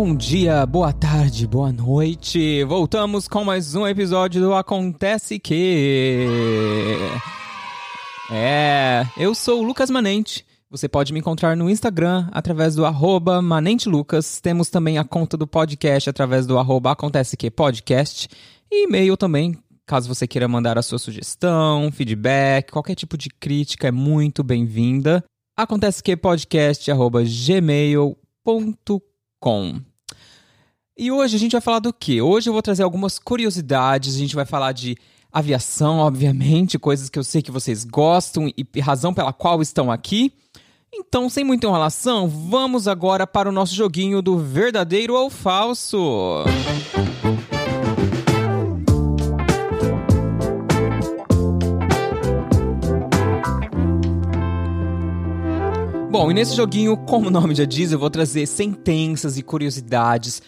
Bom dia, boa tarde, boa noite. Voltamos com mais um episódio do Acontece que. É, eu sou o Lucas Manente. Você pode me encontrar no Instagram através do arroba manentelucas. Temos também a conta do podcast através do arroba acontece que podcast. E e-mail também, caso você queira mandar a sua sugestão, feedback, qualquer tipo de crítica é muito bem-vinda. Acontece que podcast arroba gmail.com com. E hoje a gente vai falar do quê? Hoje eu vou trazer algumas curiosidades, a gente vai falar de aviação, obviamente, coisas que eu sei que vocês gostam e razão pela qual estão aqui. Então, sem muita enrolação, vamos agora para o nosso joguinho do verdadeiro ou falso. Bom, e nesse joguinho, como o nome já diz, eu vou trazer sentenças e curiosidades,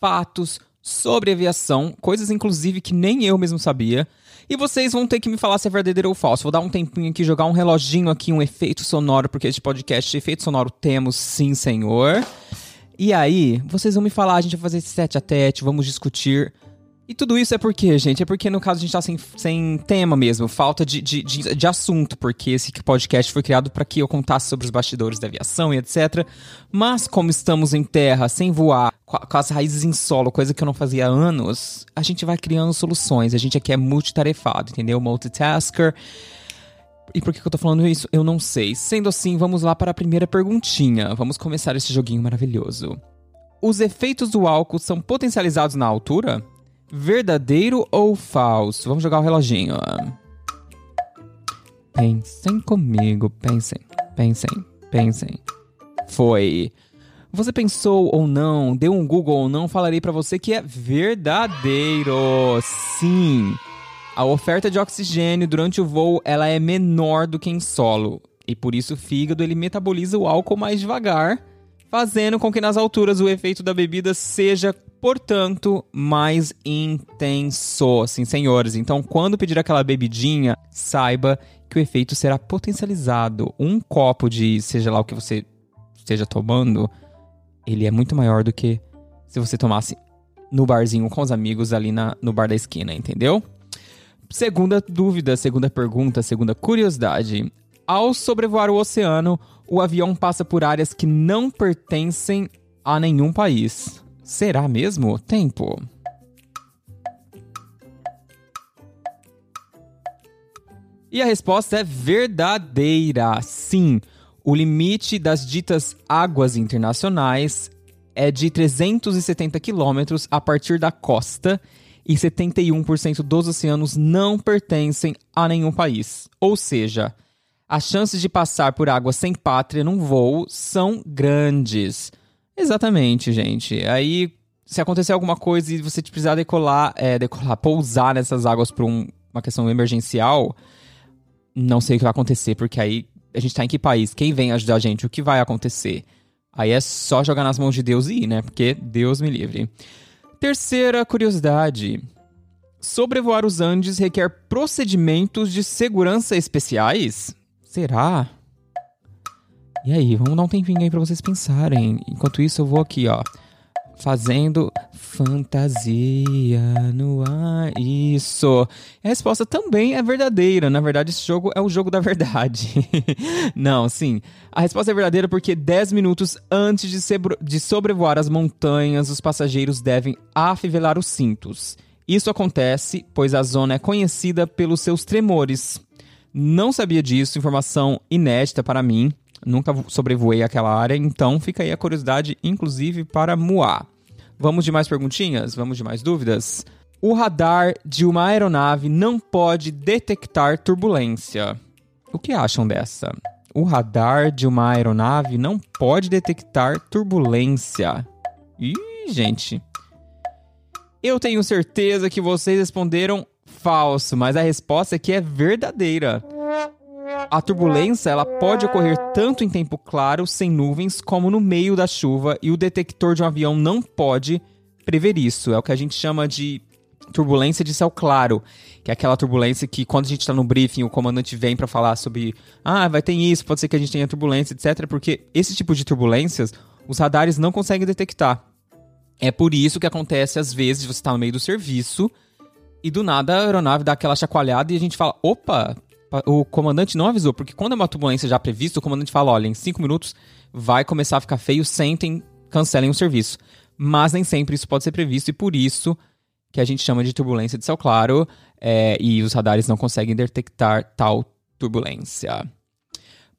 fatos sobre aviação, coisas inclusive que nem eu mesmo sabia. E vocês vão ter que me falar se é verdadeiro ou falso. Vou dar um tempinho aqui, jogar um reloginho aqui, um efeito sonoro, porque este podcast, efeito sonoro, temos sim, senhor. E aí, vocês vão me falar, a gente vai fazer esse tete a tete, vamos discutir e tudo isso é porque, gente? É porque no caso a gente tá sem, sem tema mesmo, falta de, de, de, de assunto, porque esse podcast foi criado para que eu contasse sobre os bastidores da aviação e etc. Mas como estamos em terra, sem voar, com, as raízes em solo, coisa que eu não fazia há anos, a gente vai criando soluções. A gente aqui é multitarefado, entendeu? Multitasker. E por que eu tô falando isso? Eu não sei. Sendo assim, vamos lá para a primeira perguntinha. Vamos começar esse joguinho maravilhoso. Os efeitos do álcool são potencializados na altura? Verdadeiro ou falso? Vamos jogar o reloginho. Pensem comigo, pensem, pensem, pensem. Foi. Você pensou ou não, deu um Google ou não, falarei para você que é verdadeiro. Sim. A oferta de oxigênio durante o voo, ela é menor do que em solo, e por isso o fígado ele metaboliza o álcool mais devagar fazendo com que nas alturas o efeito da bebida seja, portanto, mais intenso. Sim, senhores. Então, quando pedir aquela bebidinha, saiba que o efeito será potencializado. Um copo de seja lá o que você esteja tomando, ele é muito maior do que se você tomasse no barzinho com os amigos ali na, no bar da esquina, entendeu? Segunda dúvida, segunda pergunta, segunda curiosidade. Ao sobrevoar o oceano, o avião passa por áreas que não pertencem a nenhum país. Será mesmo? Tempo. E a resposta é verdadeira. Sim, o limite das ditas águas internacionais é de 370 quilômetros a partir da costa e 71% dos oceanos não pertencem a nenhum país. Ou seja, as chances de passar por água sem pátria num voo são grandes. Exatamente, gente. Aí, se acontecer alguma coisa e você precisar decolar, é, decolar, pousar nessas águas por um, uma questão emergencial, não sei o que vai acontecer, porque aí a gente tá em que país? Quem vem ajudar a gente? O que vai acontecer? Aí é só jogar nas mãos de Deus e ir, né? Porque Deus me livre. Terceira curiosidade. Sobrevoar os Andes requer procedimentos de segurança especiais? Será? E aí, vamos dar um tempinho aí pra vocês pensarem. Enquanto isso, eu vou aqui, ó. Fazendo fantasia no ar. Isso. A resposta também é verdadeira. Na verdade, esse jogo é o jogo da verdade. Não, sim. A resposta é verdadeira porque 10 minutos antes de, de sobrevoar as montanhas, os passageiros devem afivelar os cintos. Isso acontece pois a zona é conhecida pelos seus tremores. Não sabia disso, informação inédita para mim. Nunca sobrevoei aquela área, então fica aí a curiosidade, inclusive para Moá. Vamos de mais perguntinhas? Vamos de mais dúvidas? O radar de uma aeronave não pode detectar turbulência. O que acham dessa? O radar de uma aeronave não pode detectar turbulência. Ih, gente. Eu tenho certeza que vocês responderam falso, mas a resposta aqui é verdadeira. A turbulência ela pode ocorrer tanto em tempo claro, sem nuvens, como no meio da chuva, e o detector de um avião não pode prever isso. É o que a gente chama de turbulência de céu claro, que é aquela turbulência que quando a gente está no briefing, o comandante vem para falar sobre, ah, vai ter isso, pode ser que a gente tenha turbulência, etc, porque esse tipo de turbulências os radares não conseguem detectar. É por isso que acontece às vezes você está no meio do serviço e do nada a aeronave dá aquela chacoalhada e a gente fala: opa, o comandante não avisou, porque quando é uma turbulência já prevista, o comandante fala: olha, em cinco minutos vai começar a ficar feio, sentem, cancelem o serviço. Mas nem sempre isso pode ser previsto e por isso que a gente chama de turbulência de céu claro é, e os radares não conseguem detectar tal turbulência.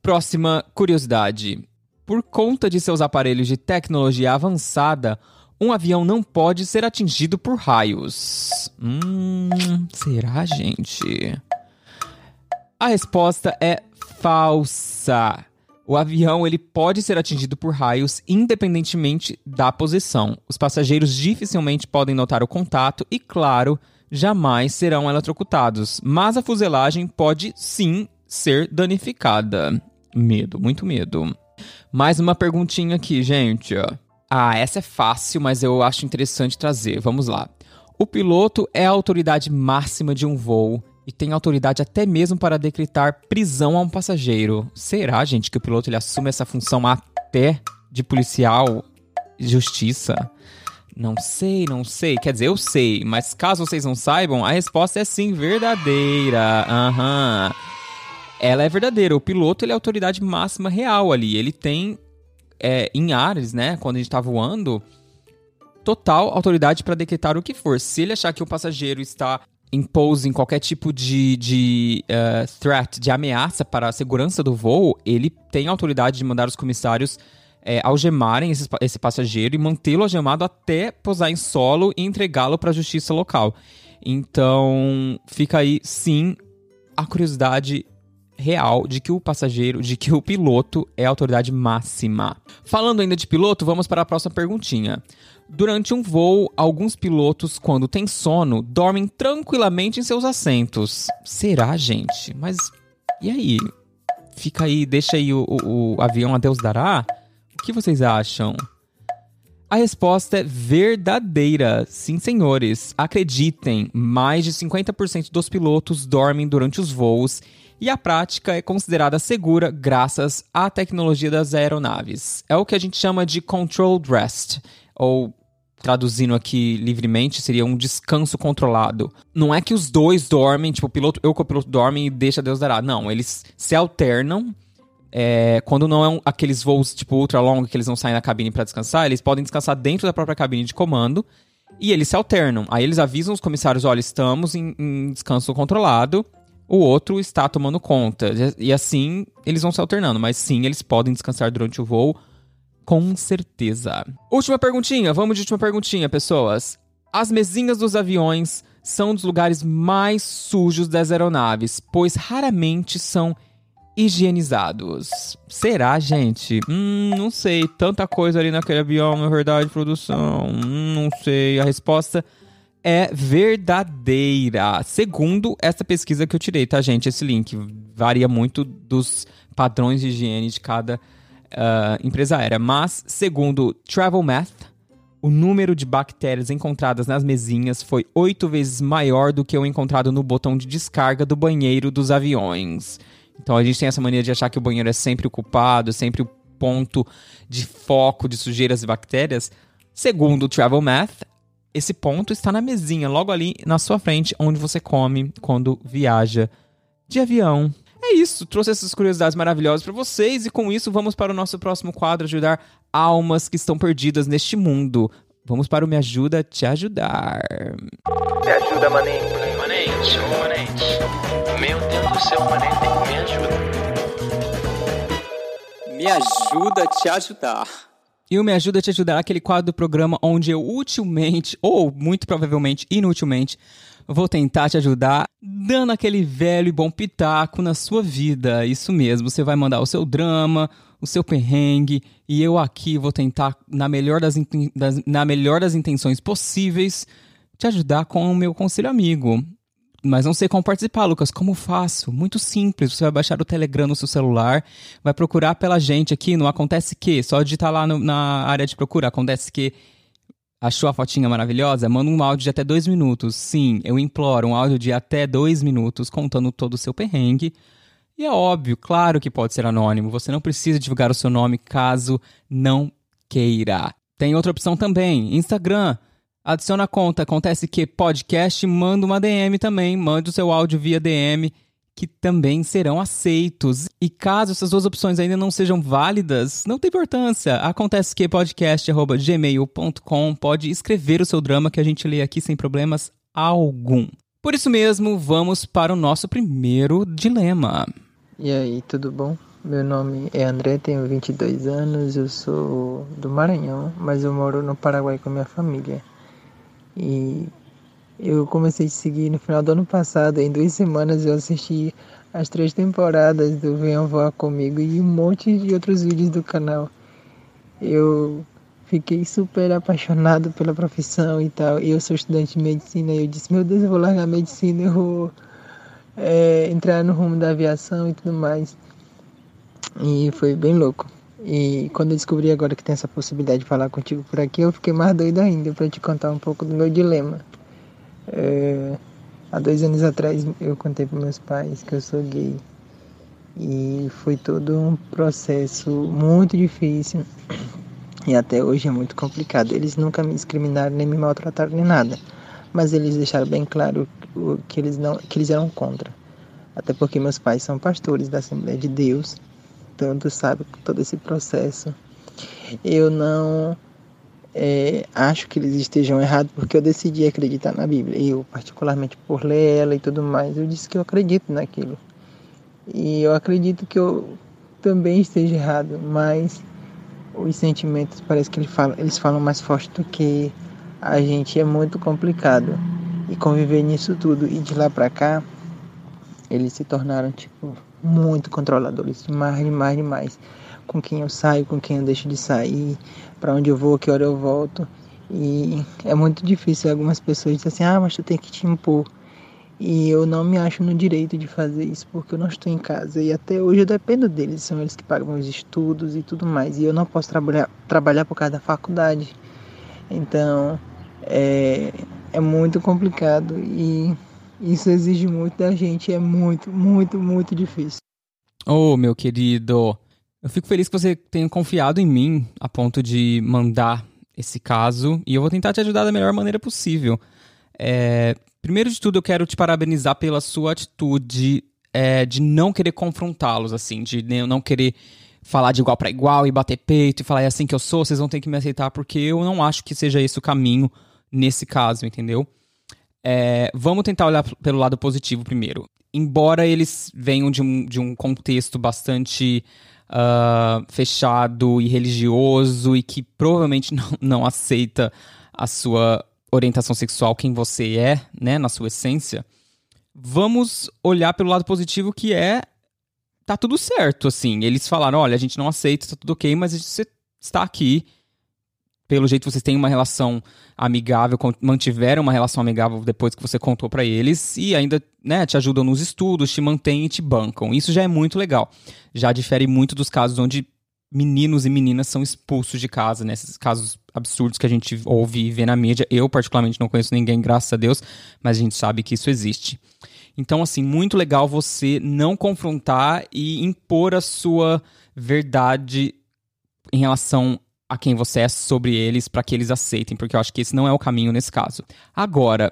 Próxima curiosidade. Por conta de seus aparelhos de tecnologia avançada, um avião não pode ser atingido por raios. Hum, será, gente? A resposta é falsa. O avião ele pode ser atingido por raios independentemente da posição. Os passageiros dificilmente podem notar o contato e, claro, jamais serão eletrocutados. Mas a fuselagem pode sim ser danificada. Medo, muito medo. Mais uma perguntinha aqui, gente. Ah, essa é fácil, mas eu acho interessante trazer. Vamos lá. O piloto é a autoridade máxima de um voo e tem autoridade até mesmo para decretar prisão a um passageiro. Será, gente, que o piloto ele assume essa função até de policial justiça? Não sei, não sei. Quer dizer, eu sei, mas caso vocês não saibam, a resposta é sim verdadeira. Aham. Uhum. Ela é verdadeira. O piloto ele é a autoridade máxima real ali. Ele tem é, em ares, né? Quando a gente está voando, total autoridade para decretar o que for. Se ele achar que o passageiro está imposing qualquer tipo de, de uh, threat, de ameaça para a segurança do voo, ele tem autoridade de mandar os comissários é, algemarem esse, esse passageiro e mantê-lo algemado até posar em solo e entregá-lo para a justiça local. Então, fica aí, sim, a curiosidade real de que o passageiro, de que o piloto é a autoridade máxima. Falando ainda de piloto, vamos para a próxima perguntinha. Durante um voo, alguns pilotos, quando têm sono, dormem tranquilamente em seus assentos. Será, gente? Mas e aí? Fica aí, deixa aí o, o, o avião a Deus dará? O que vocês acham? A resposta é verdadeira. Sim, senhores. Acreditem, mais de 50% dos pilotos dormem durante os voos e a prática é considerada segura graças à tecnologia das aeronaves. É o que a gente chama de controlled rest, ou traduzindo aqui livremente, seria um descanso controlado. Não é que os dois dormem, tipo, o piloto, eu com o piloto dormem e deixa Deus dará. Não, eles se alternam. É, quando não é um, aqueles voos tipo ultra long que eles não saem da cabine para descansar, eles podem descansar dentro da própria cabine de comando e eles se alternam. Aí eles avisam os comissários: olha, estamos em, em descanso controlado o outro está tomando conta. E assim eles vão se alternando, mas sim, eles podem descansar durante o voo, com certeza. Última perguntinha, vamos de última perguntinha, pessoas. As mesinhas dos aviões são dos lugares mais sujos das aeronaves, pois raramente são higienizados. Será, gente? Hum, não sei. Tanta coisa ali naquele avião, na verdade, produção. Hum, não sei. A resposta é verdadeira. Segundo essa pesquisa que eu tirei, tá, gente? Esse link varia muito dos padrões de higiene de cada uh, empresa aérea. Mas, segundo Travel Math, o número de bactérias encontradas nas mesinhas foi oito vezes maior do que o encontrado no botão de descarga do banheiro dos aviões. Então a gente tem essa mania de achar que o banheiro é sempre o culpado, sempre o ponto de foco de sujeiras e bactérias. Segundo o Travel Math, esse ponto está na mesinha, logo ali na sua frente, onde você come quando viaja de avião. É isso, trouxe essas curiosidades maravilhosas para vocês e com isso vamos para o nosso próximo quadro ajudar almas que estão perdidas neste mundo. Vamos para o Me Ajuda a Te Ajudar. Me ajuda, manente. Manente, manente. Meu Deus do céu, manente, me ajuda. Me ajuda a te ajudar. E o Me Ajuda a Te Ajudar, aquele quadro do programa onde eu utilmente, ou muito provavelmente inutilmente, vou tentar te ajudar dando aquele velho e bom pitaco na sua vida. Isso mesmo, você vai mandar o seu drama, o seu perrengue, e eu aqui vou tentar, na melhor das, das, na melhor das intenções possíveis, te ajudar com o meu conselho amigo. Mas não sei como participar, Lucas. Como faço? Muito simples. Você vai baixar o Telegram no seu celular, vai procurar pela gente aqui no Acontece Que. Só digitar lá no, na área de procura. Acontece Que. Achou a fotinha maravilhosa? Manda um áudio de até dois minutos. Sim, eu imploro, um áudio de até dois minutos contando todo o seu perrengue. E é óbvio, claro que pode ser anônimo. Você não precisa divulgar o seu nome caso não queira. Tem outra opção também, Instagram. Adiciona a conta, acontece que podcast, manda uma DM também, manda o seu áudio via DM, que também serão aceitos. E caso essas duas opções ainda não sejam válidas, não tem importância. Acontece que podcast@gmail.com pode escrever o seu drama que a gente lê aqui sem problemas algum. Por isso mesmo, vamos para o nosso primeiro dilema. E aí, tudo bom? Meu nome é André, tenho 22 anos, eu sou do Maranhão, mas eu moro no Paraguai com minha família. E eu comecei a seguir no final do ano passado, em duas semanas eu assisti as três temporadas do Venham Voar Comigo e um monte de outros vídeos do canal. Eu fiquei super apaixonado pela profissão e tal. E eu sou estudante de medicina e eu disse, meu Deus, eu vou largar a medicina, eu vou é, entrar no rumo da aviação e tudo mais. E foi bem louco. E quando eu descobri agora que tem essa possibilidade de falar contigo por aqui, eu fiquei mais doido ainda para te contar um pouco do meu dilema. É, há dois anos atrás eu contei para meus pais que eu sou gay. E foi todo um processo muito difícil e até hoje é muito complicado. Eles nunca me discriminaram nem me maltrataram nem nada, mas eles deixaram bem claro que eles não que eles eram contra. Até porque meus pais são pastores da Assembleia de Deus, tanto sabe todo esse processo. Eu não é, acho que eles estejam errados porque eu decidi acreditar na Bíblia. Eu, particularmente por ler ela e tudo mais, eu disse que eu acredito naquilo. E eu acredito que eu também esteja errado, mas os sentimentos parece que eles falam, eles falam mais forte do que a gente. É muito complicado. E conviver nisso tudo. E de lá pra cá, eles se tornaram, tipo, muito controladores. Demais, demais, demais. Com quem eu saio, com quem eu deixo de sair, para onde eu vou, que hora eu volto. E é muito difícil. Algumas pessoas dizem assim: ah, mas tu tem que te impor. E eu não me acho no direito de fazer isso porque eu não estou em casa. E até hoje eu dependo deles, são eles que pagam meus estudos e tudo mais. E eu não posso trabalhar, trabalhar por causa da faculdade. Então é, é muito complicado e isso exige muito da gente. É muito, muito, muito difícil. Oh, meu querido. Eu fico feliz que você tenha confiado em mim a ponto de mandar esse caso e eu vou tentar te ajudar da melhor maneira possível. É, Primeiro de tudo, eu quero te parabenizar pela sua atitude é, de não querer confrontá-los, assim, de não querer falar de igual para igual e bater peito e falar é assim que eu sou, vocês vão ter que me aceitar, porque eu não acho que seja esse o caminho nesse caso, entendeu? É, vamos tentar olhar pelo lado positivo primeiro. Embora eles venham de um, de um contexto bastante uh, fechado e religioso e que provavelmente não, não aceita a sua orientação sexual, quem você é, né, na sua essência, vamos olhar pelo lado positivo que é tá tudo certo, assim. Eles falaram, olha, a gente não aceita, tá tudo ok, mas você está aqui. Pelo jeito vocês têm uma relação amigável, mantiveram uma relação amigável depois que você contou para eles e ainda, né, te ajudam nos estudos, te mantêm e te bancam. Isso já é muito legal. Já difere muito dos casos onde meninos e meninas são expulsos de casa, né? Casos absurdos que a gente ouve e vê na mídia. Eu, particularmente, não conheço ninguém, graças a Deus, mas a gente sabe que isso existe. Então, assim, muito legal você não confrontar e impor a sua verdade em relação a quem você é sobre eles para que eles aceitem, porque eu acho que esse não é o caminho nesse caso. Agora,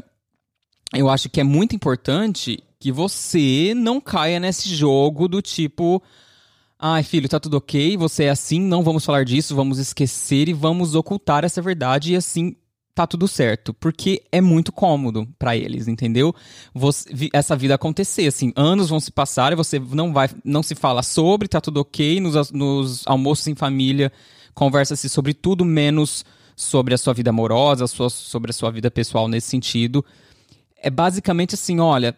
eu acho que é muito importante que você não caia nesse jogo do tipo Ai, filho, tá tudo ok, você é assim, não vamos falar disso, vamos esquecer e vamos ocultar essa verdade e assim tá tudo certo, porque é muito cômodo para eles, entendeu? Você, essa vida acontecer, assim, anos vão se passar e você não vai, não se fala sobre, tá tudo ok, nos, nos almoços em família, conversa-se sobre tudo menos sobre a sua vida amorosa, sua, sobre a sua vida pessoal nesse sentido. É basicamente assim, olha,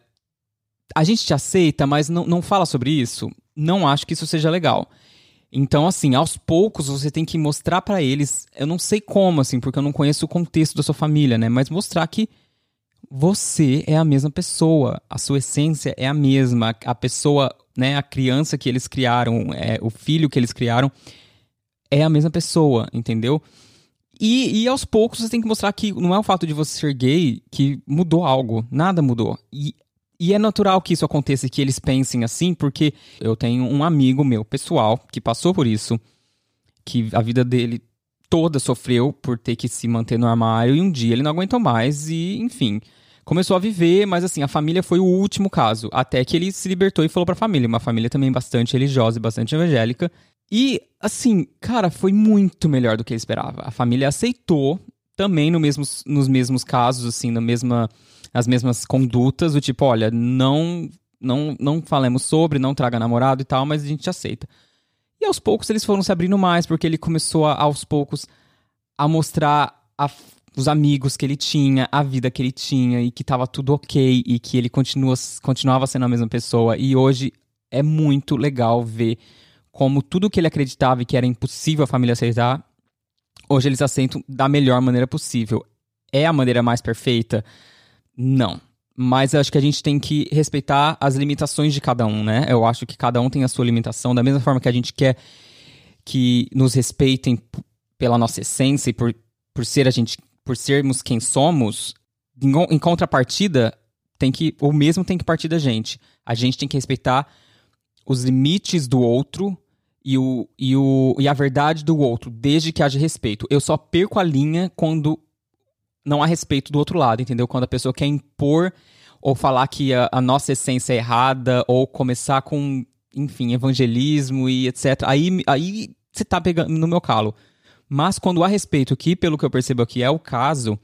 a gente te aceita, mas não, não fala sobre isso não acho que isso seja legal. Então, assim, aos poucos você tem que mostrar para eles, eu não sei como, assim, porque eu não conheço o contexto da sua família, né? Mas mostrar que você é a mesma pessoa, a sua essência é a mesma, a pessoa, né, a criança que eles criaram, é, o filho que eles criaram é a mesma pessoa, entendeu? E, e aos poucos você tem que mostrar que não é o fato de você ser gay que mudou algo, nada mudou. E e é natural que isso aconteça e que eles pensem assim, porque eu tenho um amigo meu, pessoal, que passou por isso, que a vida dele toda sofreu por ter que se manter no armário e um dia ele não aguentou mais e, enfim, começou a viver, mas assim, a família foi o último caso, até que ele se libertou e falou pra família, uma família também bastante religiosa e bastante evangélica. E, assim, cara, foi muito melhor do que ele esperava. A família aceitou também no mesmos, nos mesmos casos, assim, na mesma, as mesmas condutas, do tipo, olha, não, não, não falemos sobre, não traga namorado e tal, mas a gente aceita. E aos poucos eles foram se abrindo mais, porque ele começou a, aos poucos a mostrar a, os amigos que ele tinha, a vida que ele tinha e que tava tudo ok e que ele continua, continuava sendo a mesma pessoa. E hoje é muito legal ver como tudo que ele acreditava e que era impossível a família aceitar, hoje eles aceitam da melhor maneira possível. É a maneira mais perfeita? Não. Mas acho que a gente tem que respeitar as limitações de cada um, né? Eu acho que cada um tem a sua limitação, da mesma forma que a gente quer que nos respeitem pela nossa essência e por, por ser a gente, por sermos quem somos, em, em contrapartida, tem que o mesmo tem que partir da gente. A gente tem que respeitar os limites do outro e, o, e, o, e a verdade do outro, desde que haja respeito. Eu só perco a linha quando não há respeito do outro lado, entendeu? Quando a pessoa quer impor ou falar que a, a nossa essência é errada, ou começar com, enfim, evangelismo e etc. Aí, aí você tá pegando no meu calo. Mas quando há respeito, que pelo que eu percebo aqui é o caso,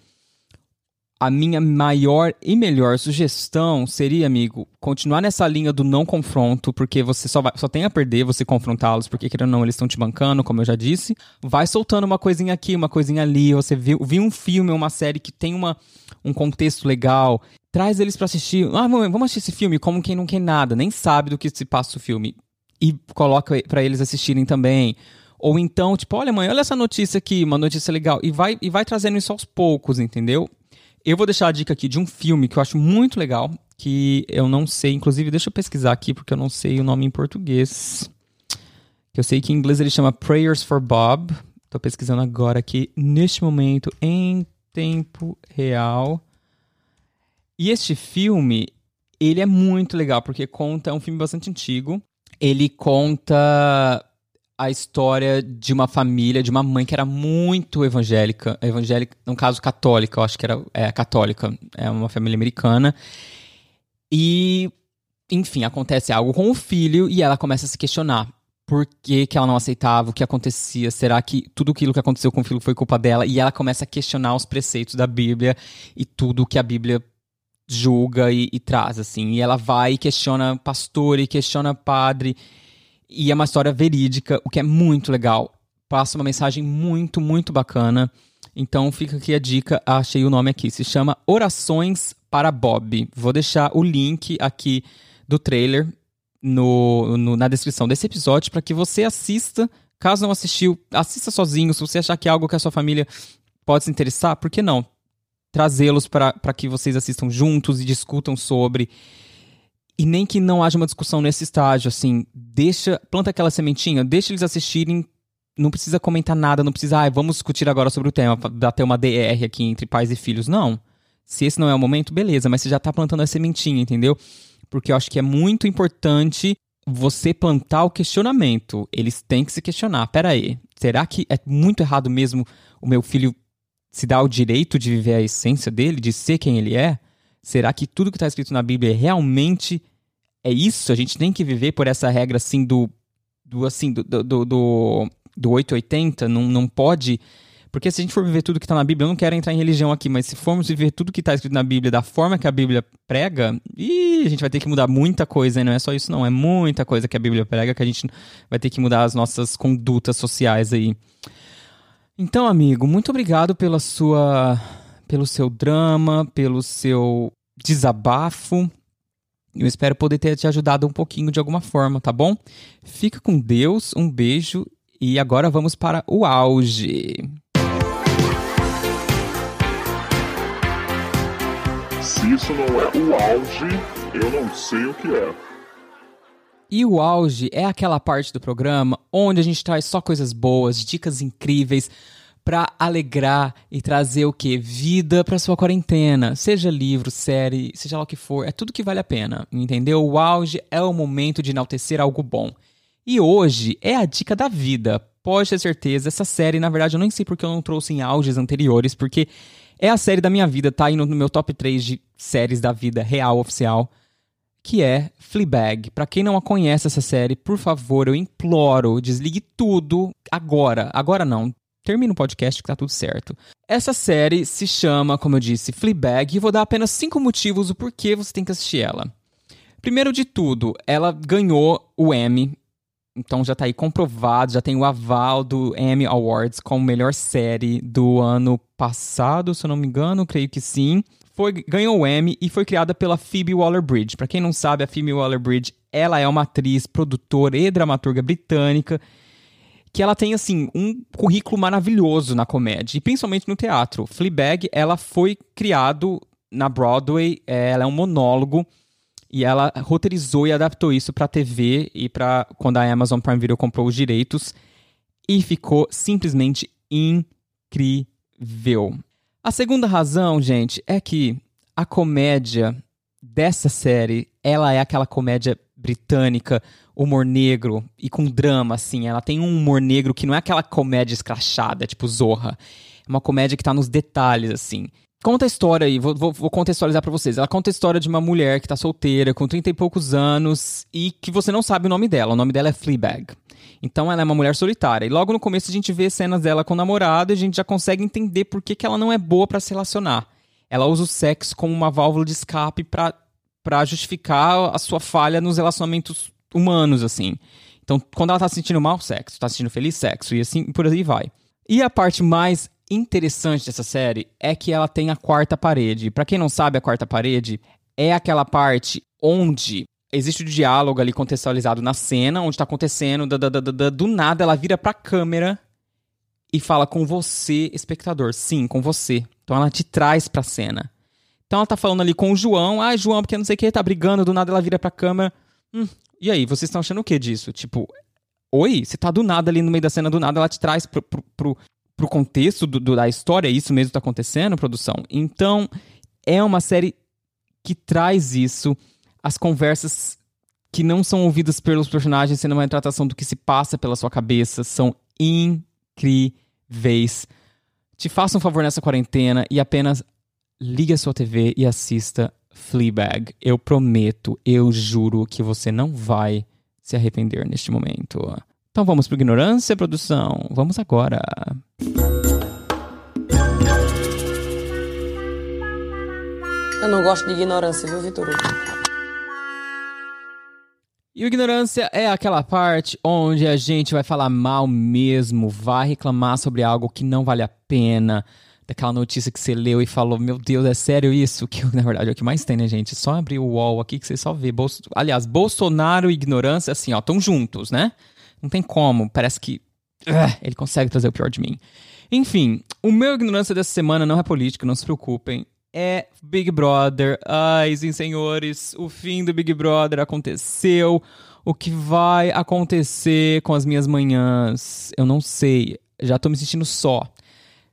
a minha maior e melhor sugestão seria, amigo, continuar nessa linha do não confronto, porque você só, vai, só tem a perder você confrontá-los, porque querendo ou não, eles estão te bancando, como eu já disse. Vai soltando uma coisinha aqui, uma coisinha ali. Você viu, viu um filme ou uma série que tem uma, um contexto legal. Traz eles para assistir. Ah, vamos assistir esse filme como quem não quer nada, nem sabe do que se passa o filme. E coloca para eles assistirem também. Ou então, tipo, olha, mãe, olha essa notícia aqui, uma notícia legal. E vai, e vai trazendo isso aos poucos, entendeu? Eu vou deixar a dica aqui de um filme que eu acho muito legal, que eu não sei, inclusive deixa eu pesquisar aqui porque eu não sei o nome em português. Que eu sei que em inglês ele chama Prayers for Bob. Tô pesquisando agora aqui neste momento em tempo real. E este filme, ele é muito legal porque conta, é um filme bastante antigo. Ele conta a história de uma família, de uma mãe que era muito evangélica, evangélica, no caso católica, eu acho que era é, católica, é uma família americana. E, enfim, acontece algo com o filho e ela começa a se questionar. Por que, que ela não aceitava? O que acontecia? Será que tudo aquilo que aconteceu com o filho foi culpa dela? E ela começa a questionar os preceitos da Bíblia e tudo que a Bíblia julga e, e traz, assim. E ela vai e questiona pastor e questiona padre e é uma história verídica, o que é muito legal. Passa uma mensagem muito, muito bacana. Então fica aqui a dica, achei o nome aqui. Se chama Orações para Bob. Vou deixar o link aqui do trailer no, no na descrição desse episódio para que você assista. Caso não assistiu, assista sozinho. Se você achar que é algo que a sua família pode se interessar, por que não? Trazê-los para que vocês assistam juntos e discutam sobre. E nem que não haja uma discussão nesse estágio, assim, deixa, planta aquela sementinha, deixa eles assistirem, não precisa comentar nada, não precisa, ah, vamos discutir agora sobre o tema, bater uma DR aqui entre pais e filhos. Não. Se esse não é o momento, beleza, mas você já tá plantando a sementinha, entendeu? Porque eu acho que é muito importante você plantar o questionamento. Eles têm que se questionar. Pera aí, será que é muito errado mesmo o meu filho se dar o direito de viver a essência dele, de ser quem ele é? Será que tudo que está escrito na Bíblia realmente é isso? A gente tem que viver por essa regra assim do. do assim, do, do, do, do 880? Não, não pode. Porque se a gente for viver tudo que está na Bíblia, eu não quero entrar em religião aqui, mas se formos viver tudo que está escrito na Bíblia da forma que a Bíblia prega, e a gente vai ter que mudar muita coisa, hein? não é só isso não, é muita coisa que a Bíblia prega que a gente vai ter que mudar as nossas condutas sociais aí. Então, amigo, muito obrigado pela sua pelo seu drama, pelo seu desabafo. Eu espero poder ter te ajudado um pouquinho de alguma forma, tá bom? Fica com Deus, um beijo e agora vamos para o auge. Se isso não é o auge, eu não sei o que é. E o auge é aquela parte do programa onde a gente traz só coisas boas, dicas incríveis para alegrar e trazer o que? Vida para sua quarentena. Seja livro, série, seja lá o que for, é tudo que vale a pena, entendeu? O auge é o momento de enaltecer algo bom. E hoje é a dica da vida. pode ter certeza, essa série, na verdade, eu nem sei porque eu não trouxe em auges anteriores, porque é a série da minha vida, tá aí no, meu top 3 de séries da vida real, oficial, que é Fleabag. Pra quem não a conhece essa série, por favor, eu imploro, desligue tudo agora. Agora não, termina o podcast que tá tudo certo. Essa série se chama, como eu disse, Fleabag, e vou dar apenas cinco motivos do porquê você tem que assistir ela. Primeiro de tudo, ela ganhou o Emmy, então já tá aí comprovado, já tem o aval do Emmy Awards como melhor série do ano passado, se eu não me engano, creio que sim. Foi, ganhou o Emmy e foi criada pela Phoebe Waller-Bridge. Para quem não sabe, a Phoebe Waller-Bridge, ela é uma atriz, produtora e dramaturga britânica que ela tem, assim, um currículo maravilhoso na comédia, e principalmente no teatro. Fleabag, ela foi criado na Broadway, é, ela é um monólogo, e ela roteirizou e adaptou isso para TV e para quando a Amazon Prime Video comprou os direitos, e ficou simplesmente incrível. A segunda razão, gente, é que a comédia dessa série, ela é aquela comédia britânica, humor negro e com drama, assim. Ela tem um humor negro que não é aquela comédia escrachada, tipo Zorra. É uma comédia que tá nos detalhes, assim. Conta a história aí, vou, vou, contextualizar para vocês. Ela conta a história de uma mulher que tá solteira, com 30 e poucos anos, e que você não sabe o nome dela. O nome dela é Fleabag. Então ela é uma mulher solitária. E logo no começo a gente vê cenas dela com o namorado e a gente já consegue entender por que, que ela não é boa para se relacionar. Ela usa o sexo como uma válvula de escape para justificar a sua falha nos relacionamentos humanos, assim. Então, quando ela tá se sentindo mal, sexo. Tá se sentindo feliz, sexo. E assim, por aí vai. E a parte mais interessante dessa série é que ela tem a quarta parede. Para quem não sabe, a quarta parede é aquela parte onde existe o diálogo ali contextualizado na cena, onde tá acontecendo, da, da, da, do nada ela vira pra câmera e fala com você, espectador. Sim, com você. Então ela te traz pra cena. Então ela tá falando ali com o João, ah, João, porque não sei o que, tá brigando, do nada ela vira pra câmera. Hum, e aí, vocês estão achando o que disso? Tipo, oi, você tá do nada ali no meio da cena, do nada ela te traz pro, pro, pro, pro contexto do, do, da história, é isso mesmo tá acontecendo, produção? Então, é uma série que traz isso, as conversas que não são ouvidas pelos personagens, sendo uma retratação do que se passa pela sua cabeça, são incríveis. Te faça um favor nessa quarentena e apenas ligue a sua TV e assista Fleabag. Eu prometo, eu juro que você não vai se arrepender neste momento. Então vamos para ignorância, produção. Vamos agora. Eu não gosto de ignorância, viu, Vitor? E o ignorância é aquela parte onde a gente vai falar mal mesmo, vai reclamar sobre algo que não vale a pena, daquela notícia que você leu e falou, meu Deus, é sério isso? Que na verdade é o que mais tem, né, gente? Só abrir o UOL aqui que você só vê. Bolso... Aliás, Bolsonaro e ignorância, assim, ó, estão juntos, né? Não tem como, parece que uh, ele consegue trazer o pior de mim. Enfim, o meu ignorância dessa semana não é político, não se preocupem. É Big Brother. Ai, sim, senhores, o fim do Big Brother aconteceu. O que vai acontecer com as minhas manhãs? Eu não sei. Já tô me sentindo só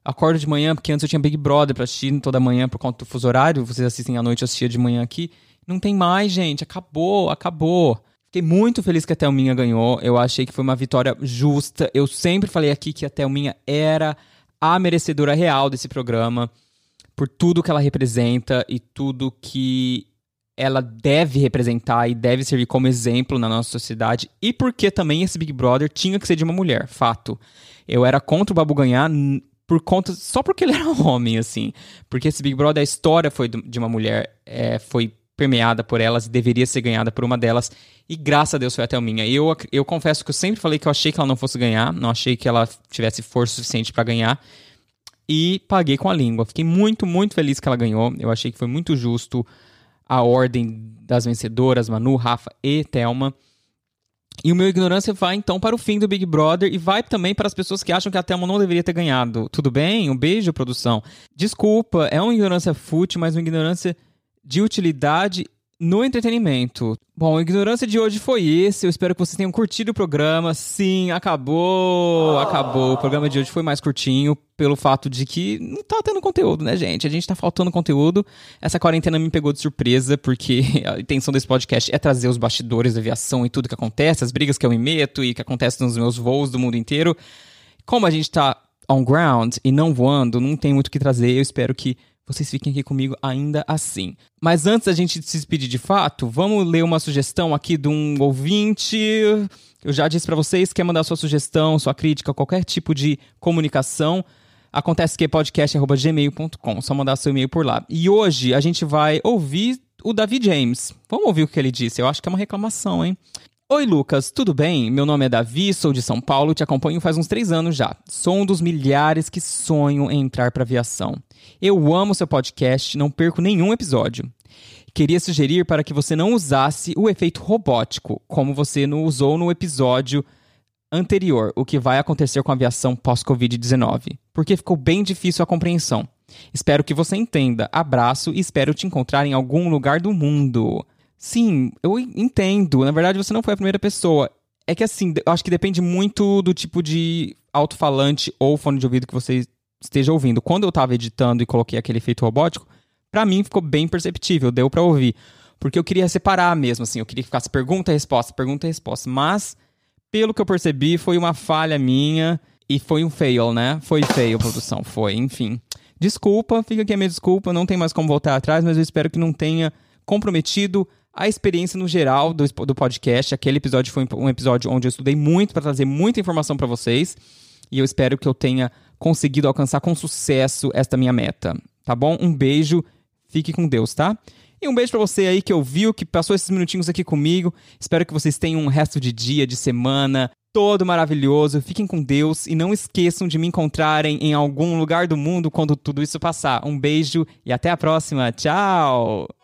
acordo de manhã, porque antes eu tinha Big Brother pra assistir toda manhã por conta do fuso horário, vocês assistem à noite, eu assistia de manhã aqui. Não tem mais, gente, acabou, acabou. Fiquei muito feliz que a Thelminha ganhou, eu achei que foi uma vitória justa. Eu sempre falei aqui que a Thelminha era a merecedora real desse programa, por tudo que ela representa e tudo que ela deve representar e deve servir como exemplo na nossa sociedade, e porque também esse Big Brother tinha que ser de uma mulher, fato. Eu era contra o Babu ganhar por conta. Só porque ele era um homem, assim. Porque esse Big Brother, a história foi de uma mulher, é, foi permeada por elas e deveria ser ganhada por uma delas. E graças a Deus foi até a minha. Eu, eu confesso que eu sempre falei que eu achei que ela não fosse ganhar, não achei que ela tivesse força suficiente para ganhar. E paguei com a língua. Fiquei muito, muito feliz que ela ganhou. Eu achei que foi muito justo a ordem das vencedoras, Manu, Rafa e Thelma. E o meu ignorância vai então para o fim do Big Brother e vai também para as pessoas que acham que a Thelma não deveria ter ganhado. Tudo bem? Um beijo, produção. Desculpa, é uma ignorância fútil, mas uma ignorância de utilidade no entretenimento. Bom, a ignorância de hoje foi esse. Eu espero que vocês tenham curtido o programa. Sim, acabou, acabou. O programa de hoje foi mais curtinho pelo fato de que não tá tendo conteúdo, né, gente? A gente tá faltando conteúdo. Essa quarentena me pegou de surpresa, porque a intenção desse podcast é trazer os bastidores da aviação e tudo que acontece, as brigas que eu me meto e que acontecem nos meus voos do mundo inteiro. Como a gente tá on ground e não voando, não tem muito o que trazer. Eu espero que vocês fiquem aqui comigo ainda assim. Mas antes da gente se despedir de fato, vamos ler uma sugestão aqui de um ouvinte. Eu já disse para vocês, quer mandar sua sugestão, sua crítica, qualquer tipo de comunicação, acontece que é podcast@gmail.com, só mandar seu e-mail por lá. E hoje a gente vai ouvir o David James. Vamos ouvir o que ele disse. Eu acho que é uma reclamação, hein? Oi, Lucas, tudo bem? Meu nome é Davi, sou de São Paulo, te acompanho faz uns três anos já. Sou um dos milhares que sonham em entrar para aviação. Eu amo seu podcast, não perco nenhum episódio. Queria sugerir para que você não usasse o efeito robótico, como você não usou no episódio anterior, o que vai acontecer com a aviação pós-Covid-19, porque ficou bem difícil a compreensão. Espero que você entenda. Abraço e espero te encontrar em algum lugar do mundo. Sim, eu entendo. Na verdade, você não foi a primeira pessoa. É que assim, eu acho que depende muito do tipo de alto-falante ou fone de ouvido que você esteja ouvindo. Quando eu tava editando e coloquei aquele efeito robótico, para mim ficou bem perceptível, deu para ouvir. Porque eu queria separar mesmo, assim, eu queria que ficasse pergunta resposta, pergunta resposta. Mas, pelo que eu percebi, foi uma falha minha e foi um fail, né? Foi fail, produção, foi, enfim. Desculpa, fica aqui a minha desculpa, não tem mais como voltar atrás, mas eu espero que não tenha comprometido a experiência no geral do, do podcast. Aquele episódio foi um episódio onde eu estudei muito para trazer muita informação para vocês. E eu espero que eu tenha conseguido alcançar com sucesso esta minha meta. Tá bom? Um beijo, fique com Deus, tá? E um beijo para você aí que ouviu, que passou esses minutinhos aqui comigo. Espero que vocês tenham um resto de dia, de semana, todo maravilhoso. Fiquem com Deus e não esqueçam de me encontrarem em algum lugar do mundo quando tudo isso passar. Um beijo e até a próxima. Tchau!